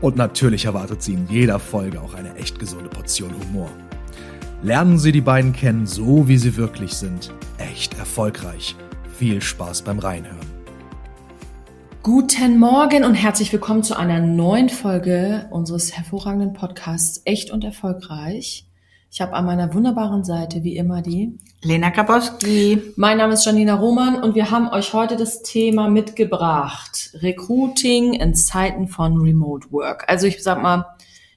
Und natürlich erwartet Sie in jeder Folge auch eine echt gesunde Portion Humor. Lernen Sie die beiden kennen, so wie sie wirklich sind. Echt erfolgreich. Viel Spaß beim Reinhören. Guten Morgen und herzlich willkommen zu einer neuen Folge unseres hervorragenden Podcasts Echt und Erfolgreich. Ich habe an meiner wunderbaren Seite wie immer die Lena Kapowski. Mein Name ist Janina Roman und wir haben euch heute das Thema mitgebracht. Recruiting in Zeiten von Remote Work. Also ich sag mal,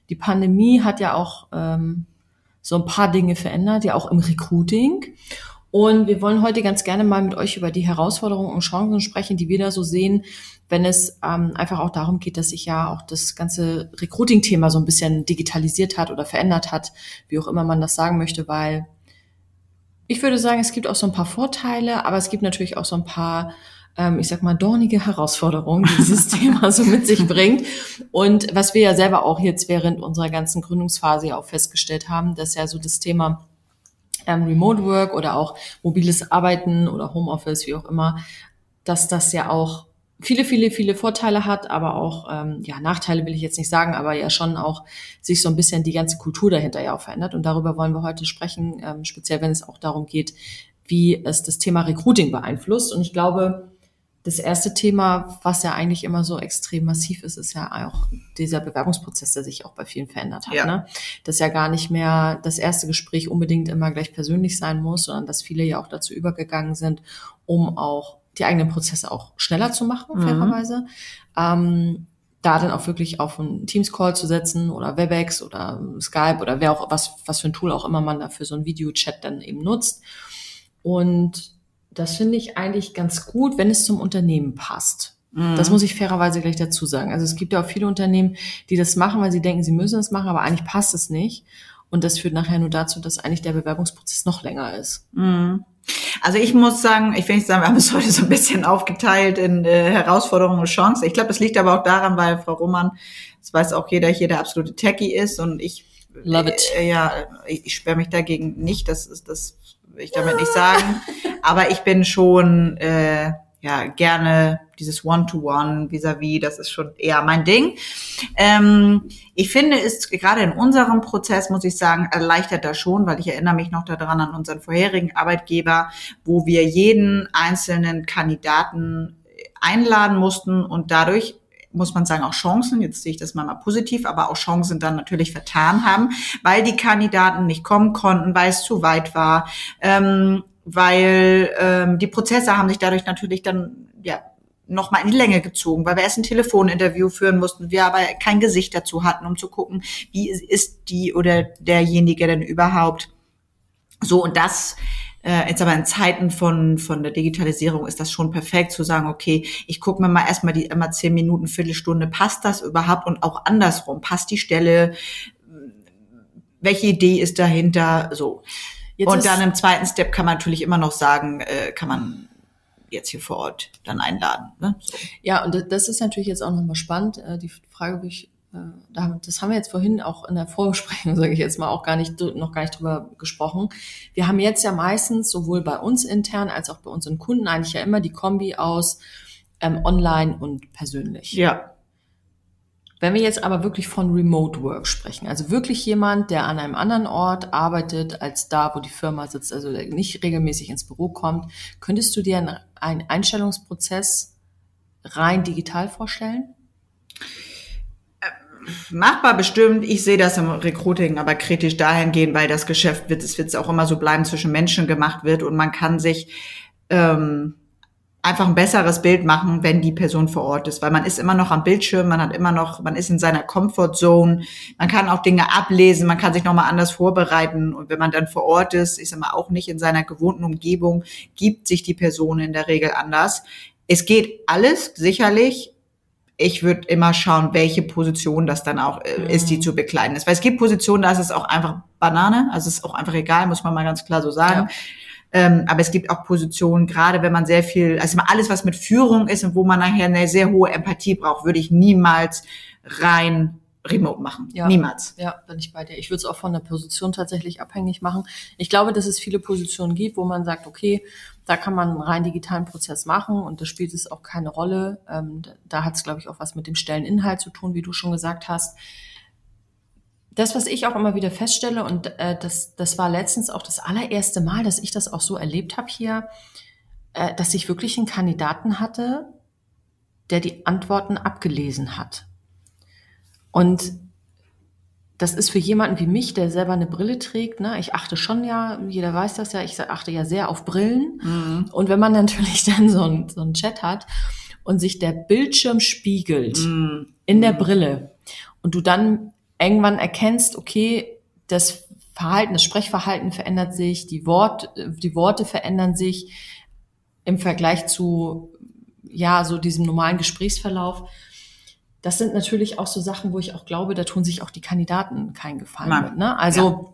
die Pandemie hat ja auch ähm, so ein paar Dinge verändert, ja auch im Recruiting. Und wir wollen heute ganz gerne mal mit euch über die Herausforderungen und Chancen sprechen, die wir da so sehen, wenn es ähm, einfach auch darum geht, dass sich ja auch das ganze Recruiting-Thema so ein bisschen digitalisiert hat oder verändert hat, wie auch immer man das sagen möchte, weil ich würde sagen, es gibt auch so ein paar Vorteile, aber es gibt natürlich auch so ein paar, ähm, ich sag mal, dornige Herausforderungen, die dieses Thema so mit sich bringt. Und was wir ja selber auch jetzt während unserer ganzen Gründungsphase ja auch festgestellt haben, dass ja so das Thema ähm, Remote Work oder auch mobiles Arbeiten oder Homeoffice, wie auch immer, dass das ja auch viele, viele, viele Vorteile hat, aber auch, ähm, ja, Nachteile will ich jetzt nicht sagen, aber ja schon auch sich so ein bisschen die ganze Kultur dahinter ja auch verändert. Und darüber wollen wir heute sprechen, ähm, speziell wenn es auch darum geht, wie es das Thema Recruiting beeinflusst. Und ich glaube, das erste Thema, was ja eigentlich immer so extrem massiv ist, ist ja auch dieser Bewerbungsprozess, der sich auch bei vielen verändert hat. Ja. Ne? Dass ja gar nicht mehr das erste Gespräch unbedingt immer gleich persönlich sein muss, sondern dass viele ja auch dazu übergegangen sind, um auch die eigenen Prozesse auch schneller zu machen, mhm. fairerweise. Ähm, da dann auch wirklich auf einen Teams-Call zu setzen oder Webex oder Skype oder wer auch was, was für ein Tool auch immer man da für so ein Videochat dann eben nutzt. Und das finde ich eigentlich ganz gut, wenn es zum Unternehmen passt. Mhm. Das muss ich fairerweise gleich dazu sagen. Also es gibt ja auch viele Unternehmen, die das machen, weil sie denken, sie müssen es machen, aber eigentlich passt es nicht. Und das führt nachher nur dazu, dass eigentlich der Bewerbungsprozess noch länger ist. Mhm. Also ich muss sagen, ich will nicht sagen, wir haben es heute so ein bisschen aufgeteilt in äh, Herausforderungen und Chancen. Ich glaube, das liegt aber auch daran, weil Frau Roman, das weiß auch jeder hier, der absolute Techie ist und ich Love it. Äh, ja, ich, sperre mich dagegen nicht, das ist das ich damit nicht sagen. Aber ich bin schon äh, ja gerne dieses One-to-One vis-à-vis, das ist schon eher mein Ding. Ähm, ich finde es gerade in unserem Prozess, muss ich sagen, erleichtert das schon, weil ich erinnere mich noch daran an unseren vorherigen Arbeitgeber, wo wir jeden einzelnen Kandidaten einladen mussten und dadurch muss man sagen, auch Chancen, jetzt sehe ich das mal, mal positiv, aber auch Chancen dann natürlich vertan haben, weil die Kandidaten nicht kommen konnten, weil es zu weit war, ähm, weil ähm, die Prozesse haben sich dadurch natürlich dann ja noch mal in die Länge gezogen, weil wir erst ein Telefoninterview führen mussten, wir aber kein Gesicht dazu hatten, um zu gucken, wie ist die oder derjenige denn überhaupt. So und das äh, jetzt aber in Zeiten von, von der Digitalisierung ist das schon perfekt zu sagen, okay, ich gucke mir mal erstmal die immer zehn Minuten, Viertelstunde, passt das überhaupt und auch andersrum, passt die Stelle, welche Idee ist dahinter, so. Jetzt und dann im zweiten Step kann man natürlich immer noch sagen, äh, kann man jetzt hier vor Ort dann einladen. Ne? So. Ja, und das ist natürlich jetzt auch nochmal spannend. Äh, die Frage, wo ich das haben wir jetzt vorhin auch in der Vorbesprechung, sage ich jetzt mal, auch gar nicht, noch gar nicht drüber gesprochen. Wir haben jetzt ja meistens sowohl bei uns intern als auch bei unseren Kunden eigentlich ja immer die Kombi aus ähm, online und persönlich. Ja. Wenn wir jetzt aber wirklich von Remote Work sprechen, also wirklich jemand, der an einem anderen Ort arbeitet als da, wo die Firma sitzt, also der nicht regelmäßig ins Büro kommt, könntest du dir einen Einstellungsprozess rein digital vorstellen? Machbar bestimmt. Ich sehe das im Recruiting aber kritisch dahingehend, weil das Geschäft wird, es wird auch immer so bleiben, zwischen Menschen gemacht wird und man kann sich ähm, einfach ein besseres Bild machen, wenn die Person vor Ort ist, weil man ist immer noch am Bildschirm, man hat immer noch, man ist in seiner Comfortzone, man kann auch Dinge ablesen, man kann sich nochmal anders vorbereiten und wenn man dann vor Ort ist, ist immer auch nicht in seiner gewohnten Umgebung, gibt sich die Person in der Regel anders. Es geht alles sicherlich, ich würde immer schauen, welche Position das dann auch äh, ist, die zu bekleiden ist. Weil es gibt Positionen, da ist es auch einfach Banane, also es ist auch einfach egal, muss man mal ganz klar so sagen. Ja. Ähm, aber es gibt auch Positionen, gerade wenn man sehr viel, also alles, was mit Führung ist und wo man nachher eine sehr hohe Empathie braucht, würde ich niemals rein remote machen. Ja. Niemals. Ja, bin ich bei dir. Ich würde es auch von der Position tatsächlich abhängig machen. Ich glaube, dass es viele Positionen gibt, wo man sagt, okay, da kann man einen rein digitalen Prozess machen und da spielt es auch keine Rolle. Ähm, da hat es, glaube ich, auch was mit dem Stelleninhalt zu tun, wie du schon gesagt hast. Das, was ich auch immer wieder feststelle, und äh, das, das war letztens auch das allererste Mal, dass ich das auch so erlebt habe hier, äh, dass ich wirklich einen Kandidaten hatte, der die Antworten abgelesen hat. Und das ist für jemanden wie mich, der selber eine Brille trägt, ne, ich achte schon ja, jeder weiß das ja, ich achte ja sehr auf Brillen. Und wenn man natürlich dann so einen so einen Chat hat und sich der Bildschirm spiegelt in der Brille und du dann irgendwann erkennst, okay, das Verhalten, das Sprechverhalten verändert sich, die, Wort, die Worte verändern sich im Vergleich zu, ja, so diesem normalen Gesprächsverlauf. Das sind natürlich auch so Sachen, wo ich auch glaube, da tun sich auch die Kandidaten keinen Gefallen Nein. mit. Ne? Also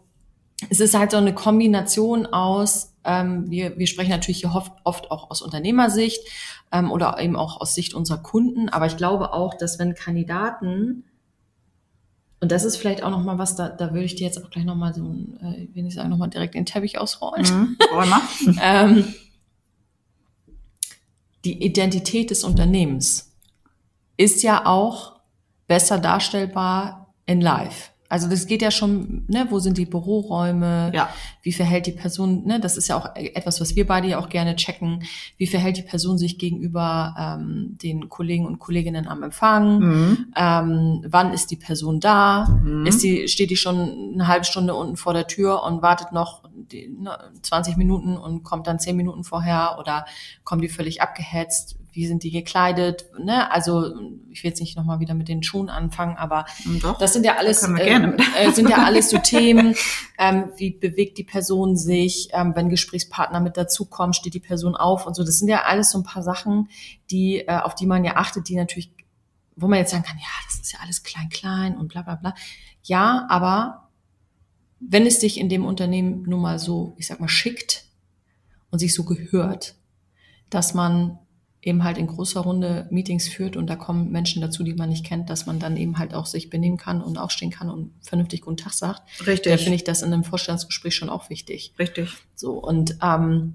es ist halt so eine Kombination aus, ähm, wir, wir sprechen natürlich hier oft, oft auch aus Unternehmersicht ähm, oder eben auch aus Sicht unserer Kunden, aber ich glaube auch, dass wenn Kandidaten und das ist vielleicht auch noch mal was, da, da würde ich dir jetzt auch gleich noch mal so, äh, wenn ich sagen, noch mal direkt den Teppich ausrollen. Mhm. Ähm, die Identität des Unternehmens ist ja auch besser darstellbar in Live. Also das geht ja schon, ne, wo sind die Büroräume? Ja. Wie verhält die Person, ne, das ist ja auch etwas, was wir beide ja auch gerne checken. Wie verhält die Person sich gegenüber ähm, den Kollegen und Kolleginnen am Empfang? Mhm. Ähm, wann ist die Person da? Ist die, steht die schon eine halbe Stunde unten vor der Tür und wartet noch die, ne, 20 Minuten und kommt dann 10 Minuten vorher oder kommt die völlig abgehetzt? Wie sind die gekleidet? Ne? Also ich will jetzt nicht nochmal wieder mit den Schuhen anfangen, aber Doch, das sind ja alles, äh, äh, sind ja alles so Themen. Ähm, wie bewegt die Person sich? Ähm, wenn Gesprächspartner mit dazukommen, steht die Person auf und so. Das sind ja alles so ein paar Sachen, die äh, auf die man ja achtet, die natürlich, wo man jetzt sagen kann, ja, das ist ja alles klein, klein und bla bla bla. Ja, aber wenn es sich in dem Unternehmen nun mal so, ich sag mal, schickt und sich so gehört, dass man eben halt in großer Runde Meetings führt und da kommen Menschen dazu, die man nicht kennt, dass man dann eben halt auch sich benehmen kann und aufstehen kann und vernünftig guten Tag sagt. Richtig. Da finde ich das in einem Vorstellungsgespräch schon auch wichtig. Richtig. So, und ähm,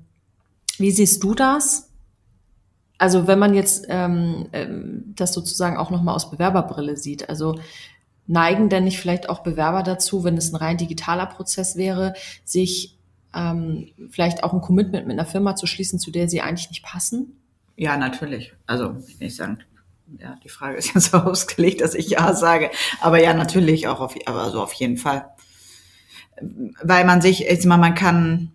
wie siehst du das? Also wenn man jetzt ähm, ähm, das sozusagen auch nochmal aus Bewerberbrille sieht, also neigen denn nicht vielleicht auch Bewerber dazu, wenn es ein rein digitaler Prozess wäre, sich ähm, vielleicht auch ein Commitment mit einer Firma zu schließen, zu der sie eigentlich nicht passen? Ja, natürlich. Also, ich nicht sagen, ja, die Frage ist jetzt so ausgelegt, dass ich ja sage. Aber ja, natürlich auch auf, also auf jeden Fall. Weil man sich, ich sag mal, man kann,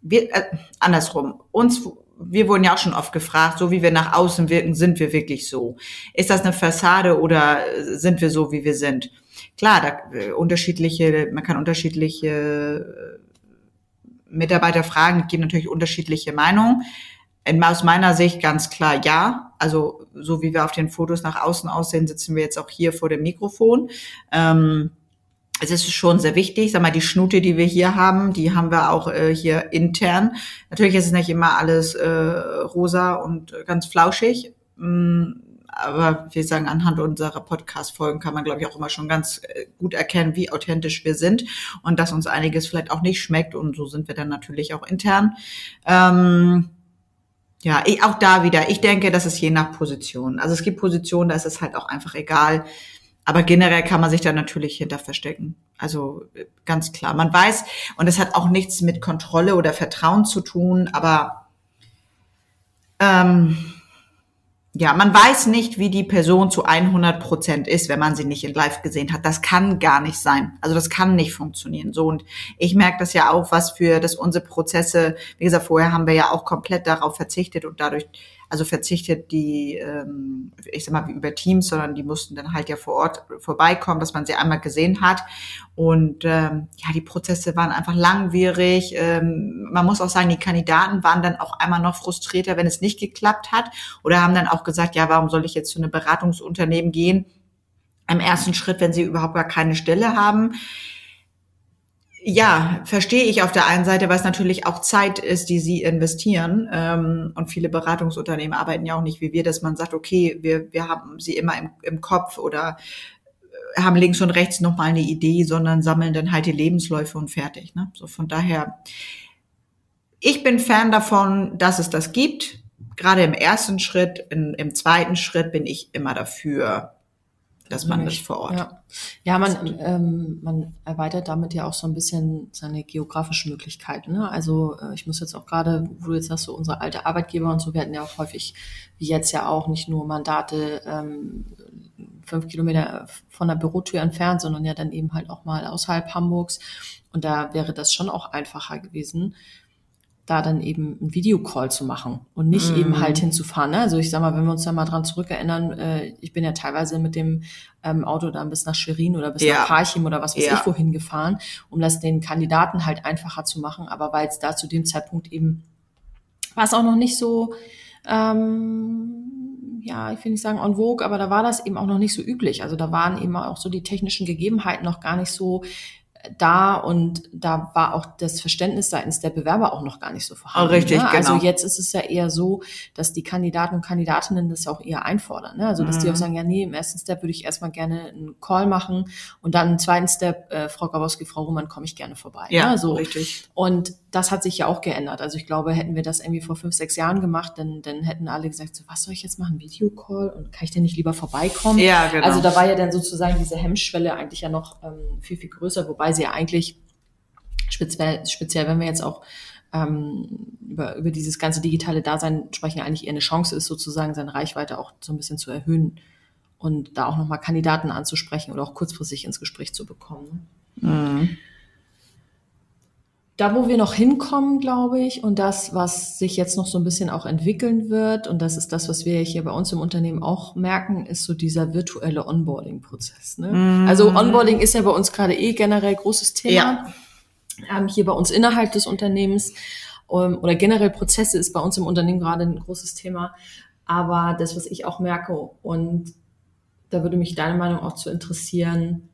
wir, äh, andersrum, uns, wir wurden ja auch schon oft gefragt, so wie wir nach außen wirken, sind wir wirklich so? Ist das eine Fassade oder sind wir so, wie wir sind? Klar, da, äh, unterschiedliche, man kann unterschiedliche äh, Mitarbeiter fragen, gibt natürlich unterschiedliche Meinungen. Aus meiner Sicht ganz klar ja. Also so wie wir auf den Fotos nach außen aussehen, sitzen wir jetzt auch hier vor dem Mikrofon. Ähm, es ist schon sehr wichtig. Sag mal, die Schnute, die wir hier haben, die haben wir auch äh, hier intern. Natürlich ist es nicht immer alles äh, rosa und ganz flauschig. Mm, aber wir sagen, anhand unserer Podcast-Folgen kann man, glaube ich, auch immer schon ganz äh, gut erkennen, wie authentisch wir sind und dass uns einiges vielleicht auch nicht schmeckt. Und so sind wir dann natürlich auch intern. Ähm, ja, ich, auch da wieder. Ich denke, das ist je nach Position. Also es gibt Positionen, da ist es halt auch einfach egal. Aber generell kann man sich da natürlich hinter verstecken. Also äh, ganz klar. Man weiß, und es hat auch nichts mit Kontrolle oder Vertrauen zu tun, aber ähm, ja, man weiß nicht, wie die Person zu 100 Prozent ist, wenn man sie nicht in Live gesehen hat. Das kann gar nicht sein. Also das kann nicht funktionieren. So und ich merke das ja auch, was für das unsere Prozesse. Wie gesagt, vorher haben wir ja auch komplett darauf verzichtet und dadurch, also verzichtet die, ähm, ich sag mal, wie über Teams, sondern die mussten dann halt ja vor Ort vorbeikommen, dass man sie einmal gesehen hat. Und ähm, ja, die Prozesse waren einfach langwierig. Ähm, man muss auch sagen, die Kandidaten waren dann auch einmal noch frustrierter, wenn es nicht geklappt hat oder haben dann auch gesagt, ja, warum soll ich jetzt zu einem Beratungsunternehmen gehen? Im ersten Schritt, wenn sie überhaupt gar keine Stelle haben. Ja, verstehe ich auf der einen Seite, weil es natürlich auch Zeit ist, die sie investieren. Ähm, und viele Beratungsunternehmen arbeiten ja auch nicht wie wir, dass man sagt, okay, wir, wir haben sie immer im, im Kopf oder äh, haben links und rechts nochmal eine Idee, sondern sammeln dann halt die Lebensläufe und fertig. Ne? So von daher, ich bin Fan davon, dass es das gibt. Gerade im ersten Schritt, in, im zweiten Schritt bin ich immer dafür, dass man das vor Ort. Ja, ja man, ähm, man erweitert damit ja auch so ein bisschen seine geografischen Möglichkeiten. Ne? Also äh, ich muss jetzt auch gerade, wo du jetzt hast, so unsere alte Arbeitgeber und so, wir hatten ja auch häufig, wie jetzt ja auch, nicht nur Mandate ähm, fünf Kilometer von der Bürotür entfernt, sondern ja dann eben halt auch mal außerhalb Hamburgs. Und da wäre das schon auch einfacher gewesen, da dann eben einen Videocall zu machen und nicht mm. eben halt hinzufahren. Ne? Also ich sag mal, wenn wir uns da mal dran zurückerinnern, äh, ich bin ja teilweise mit dem ähm, Auto dann bis nach Schwerin oder bis ja. nach Parchim oder was weiß ja. ich wohin gefahren, um das den Kandidaten halt einfacher zu machen. Aber weil es da zu dem Zeitpunkt eben war es auch noch nicht so, ähm, ja, ich will nicht sagen en vogue, aber da war das eben auch noch nicht so üblich. Also da waren eben auch so die technischen Gegebenheiten noch gar nicht so da und da war auch das Verständnis seitens der Bewerber auch noch gar nicht so vorhanden. Oh, richtig, ne? genau. Also jetzt ist es ja eher so, dass die Kandidaten und Kandidatinnen das auch eher einfordern. Ne? Also dass mhm. die auch sagen, ja nee, im ersten Step würde ich erstmal gerne einen Call machen und dann im zweiten Step, äh, Frau Grabowski, Frau Roman, komme ich gerne vorbei. Ja, ne? so. richtig. Und das hat sich ja auch geändert. Also ich glaube, hätten wir das irgendwie vor fünf, sechs Jahren gemacht, dann, dann hätten alle gesagt, so, was soll ich jetzt machen, Videocall und kann ich denn nicht lieber vorbeikommen? Ja, genau. Also da war ja dann sozusagen diese Hemmschwelle eigentlich ja noch ähm, viel, viel größer, wobei sie ja eigentlich speziell, speziell wenn wir jetzt auch ähm, über, über dieses ganze digitale Dasein sprechen, eigentlich eher eine Chance ist, sozusagen seine Reichweite auch so ein bisschen zu erhöhen und da auch nochmal Kandidaten anzusprechen oder auch kurzfristig ins Gespräch zu bekommen. Mhm da, wo wir noch hinkommen, glaube ich, und das, was sich jetzt noch so ein bisschen auch entwickeln wird, und das ist das, was wir hier bei uns im Unternehmen auch merken, ist so dieser virtuelle Onboarding-Prozess. Ne? Mm. Also Onboarding ist ja bei uns gerade eh generell großes Thema. Ja. Ähm, hier bei uns innerhalb des Unternehmens ähm, oder generell Prozesse ist bei uns im Unternehmen gerade ein großes Thema. Aber das, was ich auch merke, und da würde mich deine Meinung auch zu interessieren,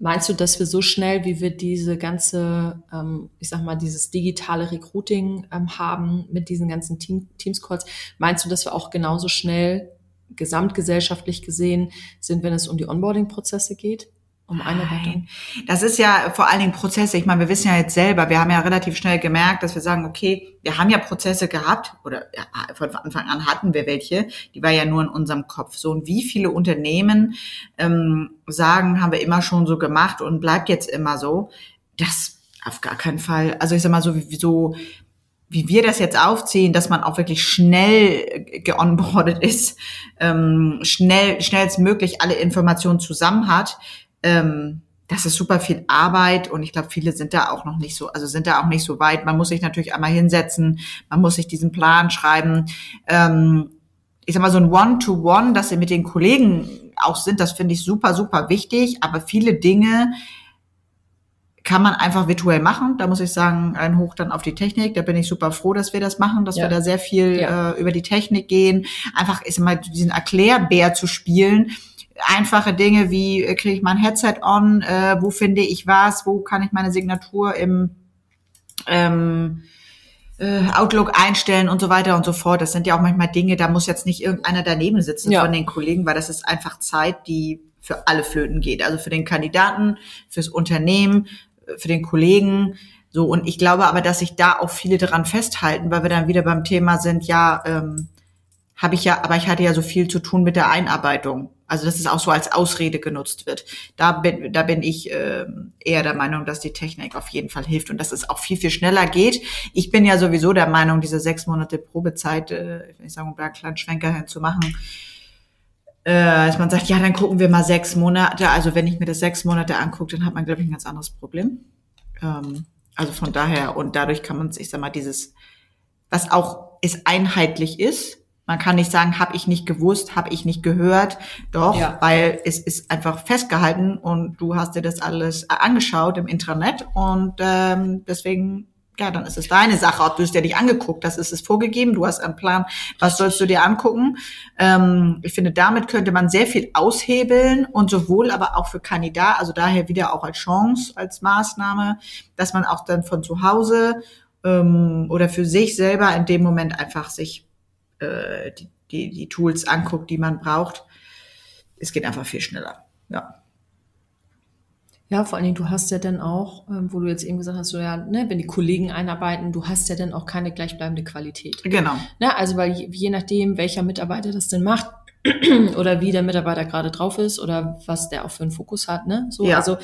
Meinst du, dass wir so schnell, wie wir diese ganze, ähm, ich sag mal, dieses digitale Recruiting ähm, haben mit diesen ganzen Team, Teams-Calls, meinst du, dass wir auch genauso schnell gesamtgesellschaftlich gesehen sind, wenn es um die Onboarding-Prozesse geht? Um Einarbeitung? Das ist ja vor allen Dingen Prozesse. Ich meine, wir wissen ja jetzt selber, wir haben ja relativ schnell gemerkt, dass wir sagen, okay, wir haben ja Prozesse gehabt oder von Anfang an hatten wir welche, die war ja nur in unserem Kopf. So und wie viele Unternehmen ähm, sagen, haben wir immer schon so gemacht und bleibt jetzt immer so. Das auf gar keinen Fall. Also ich sag mal so, wie, so wie wir das jetzt aufziehen, dass man auch wirklich schnell geonboardet ist, ähm, schnell, schnellstmöglich alle Informationen zusammen hat, ähm, das ist super viel Arbeit und ich glaube, viele sind da auch noch nicht so, also sind da auch nicht so weit. Man muss sich natürlich einmal hinsetzen, man muss sich diesen Plan schreiben. Ähm, ich sag mal, so ein One-to-One, -One, dass sie mit den Kollegen auch sind, das finde ich super, super wichtig. Aber viele Dinge kann man einfach virtuell machen. Da muss ich sagen, ein Hoch dann auf die Technik. Da bin ich super froh, dass wir das machen, dass ja. wir da sehr viel ja. äh, über die Technik gehen. Einfach, ich sag mal, diesen Erklärbär zu spielen einfache Dinge wie äh, kriege ich mein Headset on, äh, wo finde ich was, wo kann ich meine Signatur im ähm, äh, Outlook einstellen und so weiter und so fort. Das sind ja auch manchmal Dinge, da muss jetzt nicht irgendeiner daneben sitzen ja. von den Kollegen, weil das ist einfach Zeit, die für alle Flöten geht. Also für den Kandidaten, fürs Unternehmen, für den Kollegen. So, und ich glaube aber, dass sich da auch viele daran festhalten, weil wir dann wieder beim Thema sind, ja, ähm, habe ich ja, aber ich hatte ja so viel zu tun mit der Einarbeitung. Also dass es auch so als Ausrede genutzt wird. Da bin, da bin ich äh, eher der Meinung, dass die Technik auf jeden Fall hilft und dass es auch viel, viel schneller geht. Ich bin ja sowieso der Meinung, diese sechs Monate Probezeit, äh, ich sage, um da einen kleinen Schwenker hinzumachen, äh, dass man sagt, ja, dann gucken wir mal sechs Monate. Also wenn ich mir das sechs Monate angucke, dann hat man, glaube ich, ein ganz anderes Problem. Ähm, also von daher, und dadurch kann man, ich sag mal, dieses, was auch ist einheitlich ist, Man kann nicht sagen, habe ich nicht gewusst, habe ich nicht gehört. Doch, Ja. weil es ist einfach festgehalten und du hast dir das alles angeschaut im Intranet und ähm, deswegen, ja, dann ist es deine Sache, ob du es dir nicht angeguckt hast, ist es vorgegeben, du hast einen Plan, was sollst du dir angucken. Ähm, ich finde, damit könnte man sehr viel aushebeln und sowohl aber auch für Kandidat, also daher wieder auch als Chance, als Maßnahme, dass man auch dann von zu Hause ähm, oder für sich selber in dem Moment einfach sich äh, die, die, die Tools anguckt, die man braucht. Es geht einfach viel schneller. Ja. Ja, vor allen Dingen, du hast ja dann auch, ähm, wo du jetzt eben gesagt hast, so ja, ne, wenn die Kollegen einarbeiten, du hast ja dann auch keine gleichbleibende Qualität. Genau. Ne, also weil je, je nachdem, welcher Mitarbeiter das denn macht oder wie der Mitarbeiter gerade drauf ist oder was der auch für einen Fokus hat, ne? So, Ja. also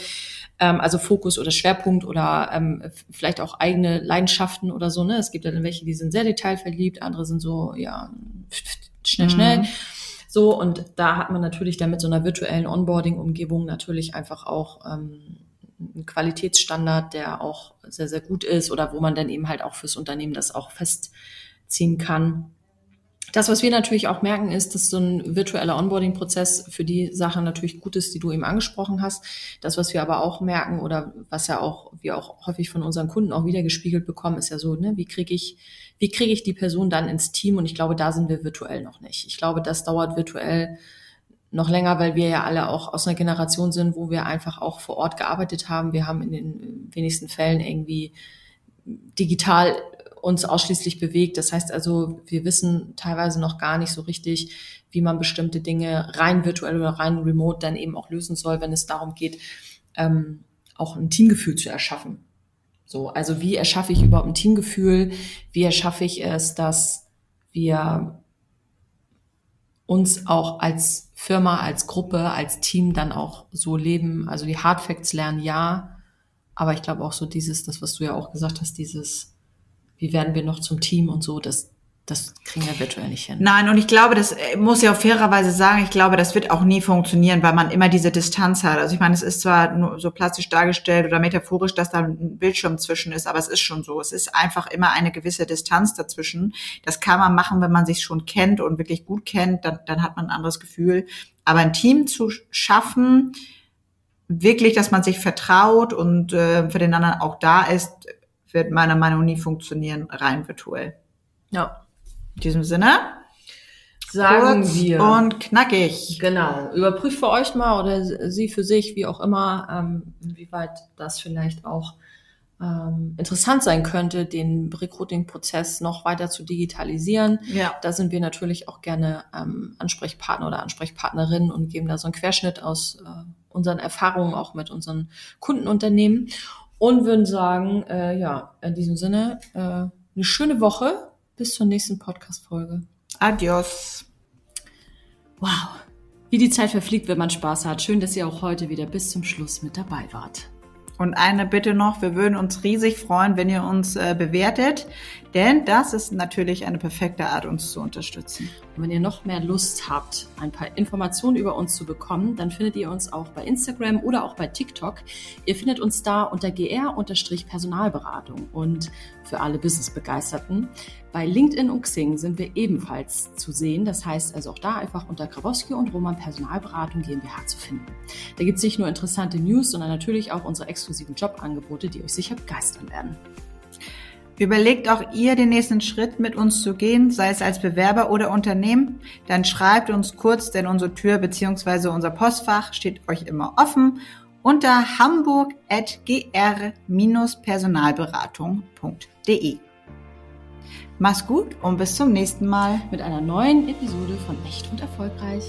ähm, also Fokus oder Schwerpunkt oder ähm, vielleicht auch eigene Leidenschaften oder so, ne? Es gibt dann welche, die sind sehr detailverliebt, andere sind so, ja, schnell, schnell. Mhm. So, und da hat man natürlich dann mit so einer virtuellen Onboarding-Umgebung natürlich einfach auch ähm, einen Qualitätsstandard, der auch sehr, sehr gut ist oder wo man dann eben halt auch fürs Unternehmen das auch festziehen kann. Das, was wir natürlich auch merken, ist, dass so ein virtueller Onboarding-Prozess für die Sachen natürlich gut ist, die du eben angesprochen hast. Das, was wir aber auch merken oder was ja auch wir auch häufig von unseren Kunden auch wieder gespiegelt bekommen, ist ja so, ne, wie kriege ich, wie kriege ich die Person dann ins Team? Und ich glaube, da sind wir virtuell noch nicht. Ich glaube, das dauert virtuell noch länger, weil wir ja alle auch aus einer Generation sind, wo wir einfach auch vor Ort gearbeitet haben. Wir haben in den wenigsten Fällen irgendwie digital uns ausschließlich bewegt. Das heißt also, wir wissen teilweise noch gar nicht so richtig, wie man bestimmte Dinge rein virtuell oder rein remote dann eben auch lösen soll, wenn es darum geht, ähm, auch ein Teamgefühl zu erschaffen. So, also wie erschaffe ich überhaupt ein Teamgefühl? Wie erschaffe ich es, dass wir uns auch als Firma, als Gruppe, als Team dann auch so leben? Also die Hard Facts lernen, ja. Aber ich glaube auch so dieses, das, was du ja auch gesagt hast, dieses, wie werden wir noch zum Team und so, das, das kriegen wir virtuell nicht hin. Nein, und ich glaube, das äh, muss ich auch fairerweise sagen, ich glaube, das wird auch nie funktionieren, weil man immer diese Distanz hat. Also ich meine, es ist zwar nur so plastisch dargestellt oder metaphorisch, dass da ein Bildschirm zwischen ist, aber es ist schon so. Es ist einfach immer eine gewisse Distanz dazwischen. Das kann man machen, wenn man sich schon kennt und wirklich gut kennt, dann, dann hat man ein anderes Gefühl. Aber ein Team zu schaffen, wirklich, dass man sich vertraut und äh, für den anderen auch da ist, wird meiner Meinung nach nie funktionieren, rein virtuell. Ja. In diesem Sinne, Sagen kurz wir. und knackig. Genau. Überprüft für euch mal oder sie für sich, wie auch immer, ähm, inwieweit das vielleicht auch ähm, interessant sein könnte, den Recruiting-Prozess noch weiter zu digitalisieren. Ja. Da sind wir natürlich auch gerne ähm, Ansprechpartner oder Ansprechpartnerin und geben da so einen Querschnitt aus äh, unseren Erfahrungen auch mit unseren Kundenunternehmen und würden sagen, äh, ja, in diesem Sinne, äh, eine schöne Woche. Bis zur nächsten Podcast-Folge. Adios. Wow. Wie die Zeit verfliegt, wenn man Spaß hat. Schön, dass ihr auch heute wieder bis zum Schluss mit dabei wart. Und eine Bitte noch, wir würden uns riesig freuen, wenn ihr uns äh, bewertet, denn das ist natürlich eine perfekte Art, uns zu unterstützen. Und wenn ihr noch mehr Lust habt, ein paar Informationen über uns zu bekommen, dann findet ihr uns auch bei Instagram oder auch bei TikTok. Ihr findet uns da unter gr-personalberatung und für alle Business-Begeisterten. Bei LinkedIn und Xing sind wir ebenfalls zu sehen. Das heißt also auch da einfach unter Grabowski und Roman Personalberatung GmbH zu finden. Da gibt es nicht nur interessante News, sondern natürlich auch unsere exklusiven Jobangebote, die euch sicher begeistern werden. Überlegt auch ihr, den nächsten Schritt mit uns zu gehen, sei es als Bewerber oder Unternehmen, dann schreibt uns kurz, denn unsere Tür bzw. unser Postfach steht euch immer offen unter hamburg.gr-personalberatung.de. Mach's gut und bis zum nächsten Mal. Mit einer neuen Episode von Echt und Erfolgreich.